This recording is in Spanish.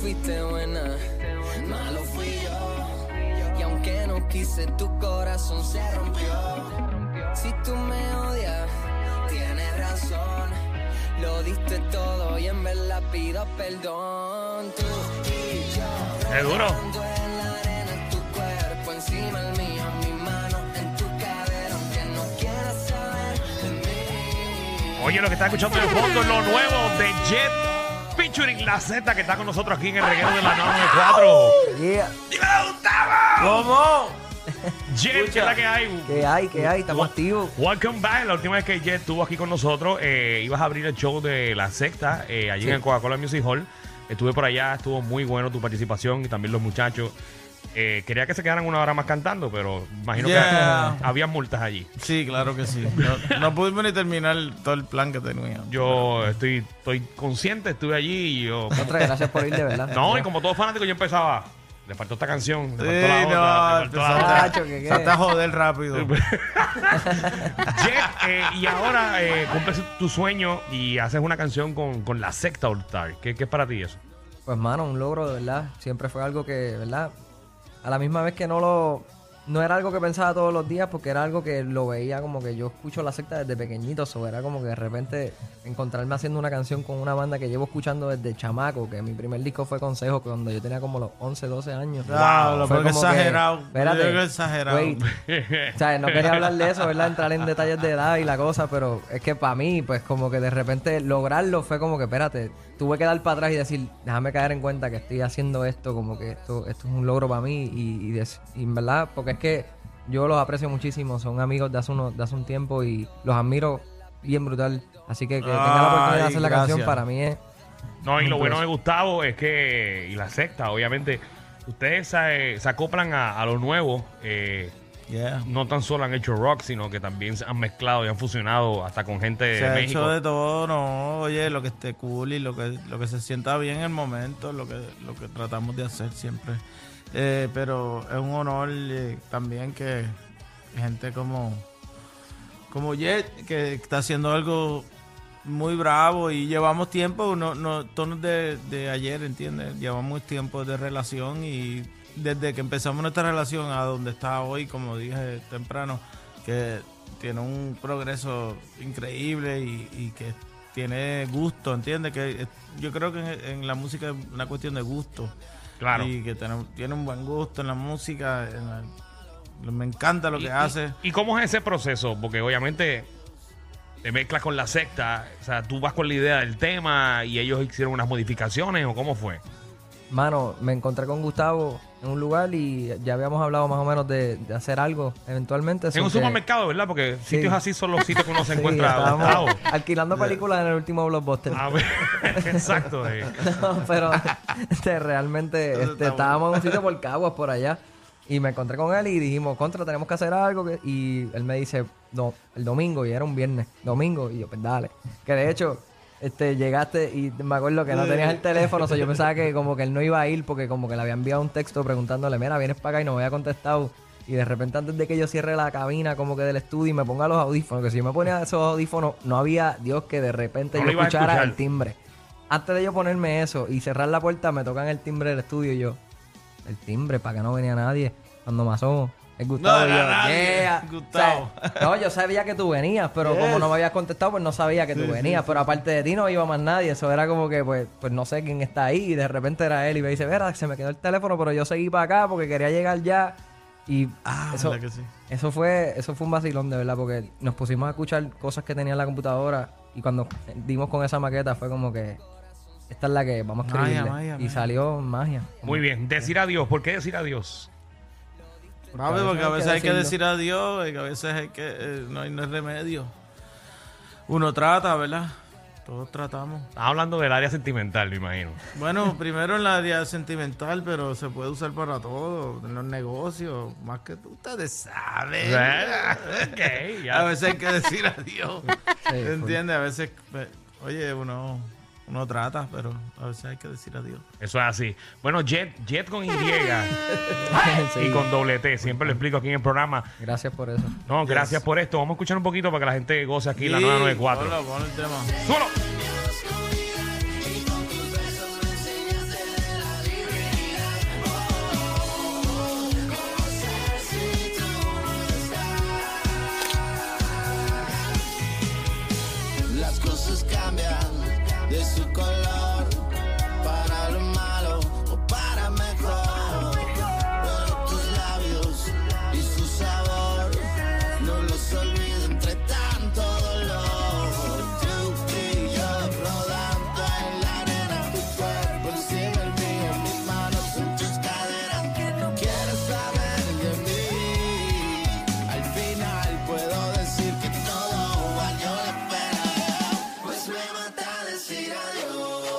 fuiste buena, malo fui yo. Y aunque no quise, tu corazón se rompió. Si tú me odias, tienes razón. Lo diste todo y en verdad pido perdón. Tú y yo. Seguro. rodando en la arena, tu cuerpo encima el mío, mi mano en tu cadera, aunque no quieras saber de mí. Oye, lo que está escuchando de fondo es lo nuevo de Jet featuring La Z que está con nosotros aquí en el reguero de la 994. Yeah. ¡Dímelo, Gustavo! ¿Cómo? Jet, ¿qué es la que hay? ¿Qué hay? ¿Qué hay? Estamos activos. Welcome back. La última vez que Jet estuvo aquí con nosotros, eh, ibas a abrir el show de La Secta eh, allí en el Coca-Cola Music Hall. Estuve por allá, estuvo muy bueno tu participación y también los muchachos. Eh, quería que se quedaran una hora más cantando, pero imagino Yeah. que había multas allí. Sí, claro que sí. No, no pudimos ni terminar todo el plan que teníamos. Yo estoy, estoy consciente, estuve allí y yo... Otra, gracias por ir de verdad. No, y como todo fanático yo empezaba... Le faltó esta canción, le Sí, faltó la otra, no, le faltó la otra. a- Chacho, que qué. empezaste a joder rápido. Jet, eh, y ahora eh, cumples tu sueño y haces una canción con, con la secta All Star. ¿Qué, qué es para ti eso? Pues mano, un logro de verdad. Siempre fue algo que, ¿verdad? A la misma vez que no lo... No era algo que pensaba todos los días porque era algo que lo veía como que yo escucho la secta desde pequeñito. So era como que de repente encontrarme haciendo una canción con una banda que llevo escuchando desde chamaco. Que mi primer disco fue Consejo cuando yo tenía como los 11, 12 años. Wow, lo Fue que- exagerado. espérate, que exagerado. wait. O sea, no quería hablar de eso, ¿verdad? Entrar en detalles de edad y la cosa, pero es que para mí, pues como que de repente lograrlo fue como que, espérate, tuve que dar para atrás y decir, déjame caer en cuenta que estoy haciendo esto, como que esto, esto es un logro para mí y, y, y en verdad, porque es que yo los aprecio muchísimo, son amigos de hace, uno, de hace un tiempo y los admiro bien brutal. Así que que tenga la oportunidad de Ay, hacer la canción para mí es... No, y lo bueno de Gustavo es que, y la secta, obviamente, ustedes se, se acoplan a, a lo nuevo. eh, Yeah. no tan solo han hecho rock, sino que también se han mezclado y han fusionado hasta con gente Se de ha México. hecho de todo, no, oye, lo que esté cool y lo que, lo que se sienta bien en el momento, lo que, lo que tratamos de hacer siempre. Eh, pero es un honor eh, también que gente como, como Jet, que está haciendo algo muy bravo y llevamos tiempo, no, no, tonos de, de ayer, ¿entiendes? Llevamos tiempo de relación y desde que empezamos nuestra relación a donde está hoy, como dije temprano, que tiene un progreso increíble y, que tiene gusto, ¿entiendes? Que yo creo que en la música es una cuestión de gusto. Claro. Y que tiene, tiene un buen gusto en la música. en la- me encanta lo ¿Y- que y- hace. ¿Y cómo es ese proceso? Porque obviamente te mezclas con la secta, o sea, tú vas con la idea del tema y ellos hicieron unas modificaciones o cómo fue. Mano, me encontré con Gustavo en un lugar y ya habíamos hablado más o menos de, de hacer algo eventualmente. En un que- supermercado, ¿verdad? Porque Sí. sitios así son los sitios que uno se Sí, encuentra Gustavo. alquilando películas en el último blockbuster. A ver, exacto. eh. No, pero este, realmente este, está estábamos en un sitio por Caguas, por allá. Y me encontré con él y dijimos, contra, tenemos que hacer algo. que-". Y él me dice, no, el domingo, y era un viernes, domingo. Y yo, pues dale. Que de hecho, este, llegaste y me acuerdo que no tenías el teléfono. o sea, yo pensaba que como que él no iba a ir porque como que le había enviado un texto preguntándole, mira, vienes para acá y no me había contestado. Y de repente antes de que yo cierre la cabina como que del estudio y me ponga los audífonos, que si yo me ponía esos audífonos, no había Dios que de repente No yo escuchara escuchar. el timbre. Antes de yo ponerme eso y cerrar la puerta, me tocan el timbre del estudio y yo, el timbre, para que no venía nadie. Cuando me asomo, es Gustavo. No yo, nadie, "Yeah". Gustavo. O sea, no, yo sabía que tú venías, pero como no me habías contestado, pues no sabía que tú venías. Pero aparte de ti no iba más nadie. Eso era como que, pues, pues no sé quién está ahí. Y de repente era él y me dice, verá, se me quedó el teléfono, pero yo seguí para acá porque quería llegar ya. Y Ah, eso, ¿verdad que sí? eso fue eso fue un vacilón de verdad porque nos pusimos a escuchar cosas que tenía en la computadora y cuando dimos con esa maqueta fue como que esta es la que vamos a Magia, escribirle magia, y magia. salió magia. Muy bien. Decir adiós. ¿Por qué decir adiós? Papi, porque a hay que veces hay que decir adiós y que a veces hay que, eh, no, hay, no hay remedio. Uno trata, ¿verdad? Todos tratamos. Estás hablando del área sentimental, me imagino. Bueno, primero en la área sentimental, pero se puede usar para todo, en los negocios, más que tú, ustedes saben. ok, ya. A veces hay que decir adiós. ¿Entiendes? A veces, oye, uno, uno trata, pero a veces hay que decir adiós. Eso es así. Bueno, Jet, Jet con Y y con doble T. Siempre lo explico aquí en el programa. Gracias por eso. No, gracias por esto. Vamos a escuchar un poquito para que la gente goce aquí la 994. Ponlo, ponlo el Las cosas cambian de su color para lo malo o para mejor.